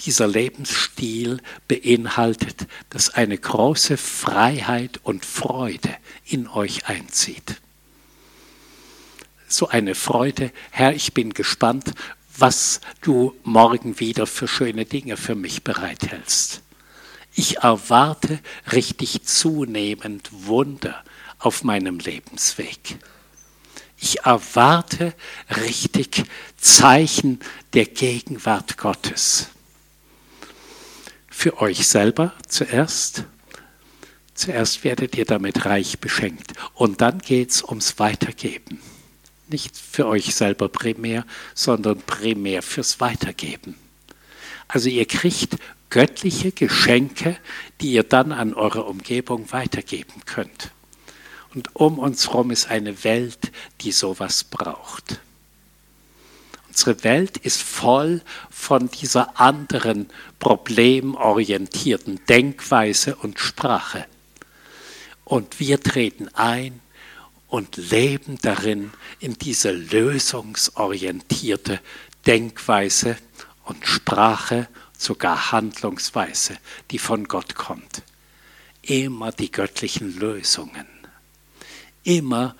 Dieser Lebensstil beinhaltet, dass eine große Freiheit und Freude in euch einzieht. So eine Freude, Herr, ich bin gespannt, was du morgen wieder für schöne Dinge für mich bereithältst. Ich erwarte richtig zunehmend Wunder auf meinem Lebensweg. Ich erwarte richtig Zeichen der Gegenwart Gottes. Für euch selber zuerst. Zuerst werdet ihr damit reich beschenkt. Und dann geht es ums Weitergeben. Nicht für euch selber primär, sondern primär fürs Weitergeben. Also ihr kriegt göttliche Geschenke, die ihr dann an eure Umgebung weitergeben könnt. Und um uns herum ist eine Welt, die sowas braucht. Unsere Welt ist voll von dieser anderen problemorientierten Denkweise und Sprache. Und wir treten ein und leben darin in diese lösungsorientierte Denkweise und Sprache, sogar Handlungsweise, die von Gott kommt. Immer die göttlichen Lösungen immer,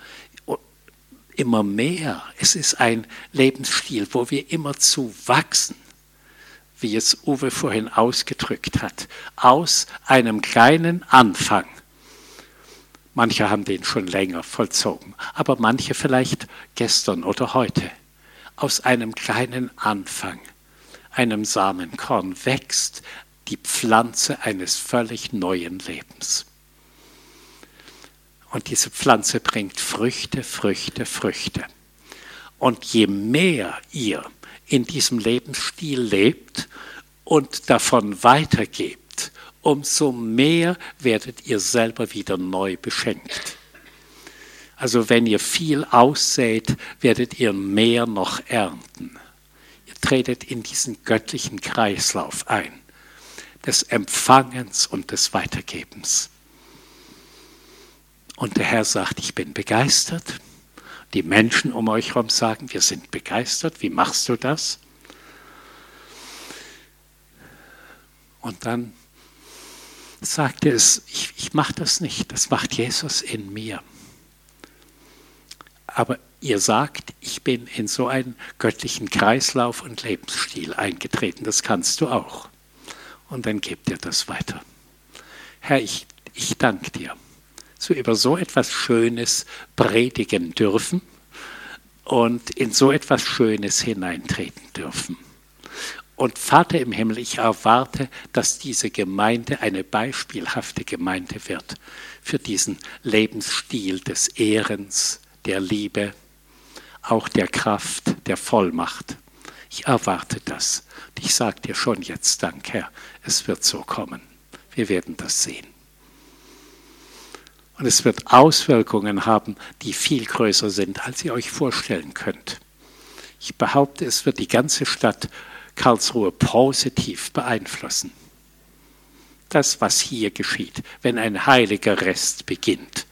immer mehr. Es ist ein Lebensstil, wo wir immer zu wachsen, wie es Uwe vorhin ausgedrückt hat, aus einem kleinen Anfang. Manche haben den schon länger vollzogen, aber manche vielleicht gestern oder heute. Aus einem kleinen Anfang, einem Samenkorn wächst die Pflanze eines völlig neuen Lebens. Und diese Pflanze bringt Früchte, Früchte, Früchte. Und je mehr ihr in diesem Lebensstil lebt und davon weitergebt umso mehr werdet ihr selber wieder neu beschenkt. Also wenn ihr viel aussät, werdet ihr mehr noch ernten. Ihr tretet in diesen göttlichen Kreislauf ein, des Empfangens und des Weitergebens. Und der Herr sagt, ich bin begeistert. Die Menschen um euch herum sagen, wir sind begeistert. Wie machst du das? Und dann sagt er es, ich, ich mache das nicht, das macht Jesus in mir. Aber ihr sagt, ich bin in so einen göttlichen Kreislauf und Lebensstil eingetreten, das kannst du auch. Und dann gebt ihr das weiter. Herr, ich, ich danke dir so über so etwas Schönes predigen dürfen und in so etwas Schönes hineintreten dürfen. Und Vater im Himmel, ich erwarte, dass diese Gemeinde eine beispielhafte Gemeinde wird für diesen Lebensstil des Ehrens, der Liebe, auch der Kraft, der Vollmacht. Ich erwarte das. Und ich sage dir schon jetzt Dank, Herr, es wird so kommen. Wir werden das sehen. Und es wird Auswirkungen haben, die viel größer sind, als ihr euch vorstellen könnt. Ich behaupte, es wird die ganze Stadt Karlsruhe positiv beeinflussen. Das, was hier geschieht, wenn ein heiliger Rest beginnt,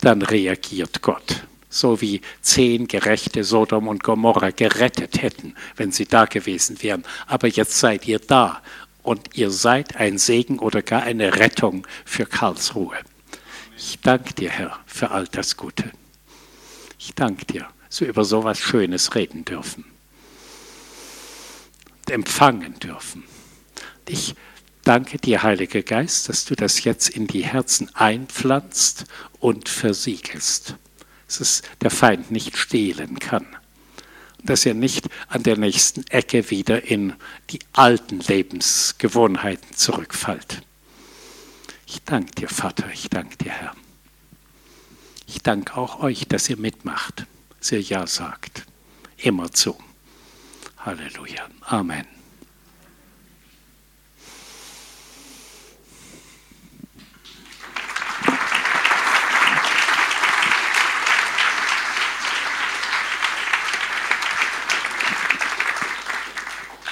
dann reagiert Gott. So wie zehn gerechte Sodom und Gomorra gerettet hätten, wenn sie da gewesen wären. Aber jetzt seid ihr da und ihr seid ein Segen oder gar eine Rettung für Karlsruhe. Ich danke dir, Herr, für all das Gute. Ich danke dir, so über so etwas Schönes reden dürfen. Empfangen dürfen. Ich danke dir, Heiliger Geist, dass du das jetzt in die Herzen einpflanzt und versiegelst. Dass es der Feind nicht stehlen kann. Dass er nicht an der nächsten Ecke wieder in die alten Lebensgewohnheiten zurückfällt. Ich danke dir, Vater, ich danke dir, Herr. Ich danke auch euch, dass ihr mitmacht, dass ihr Ja sagt. Immer zu. Halleluja. Amen.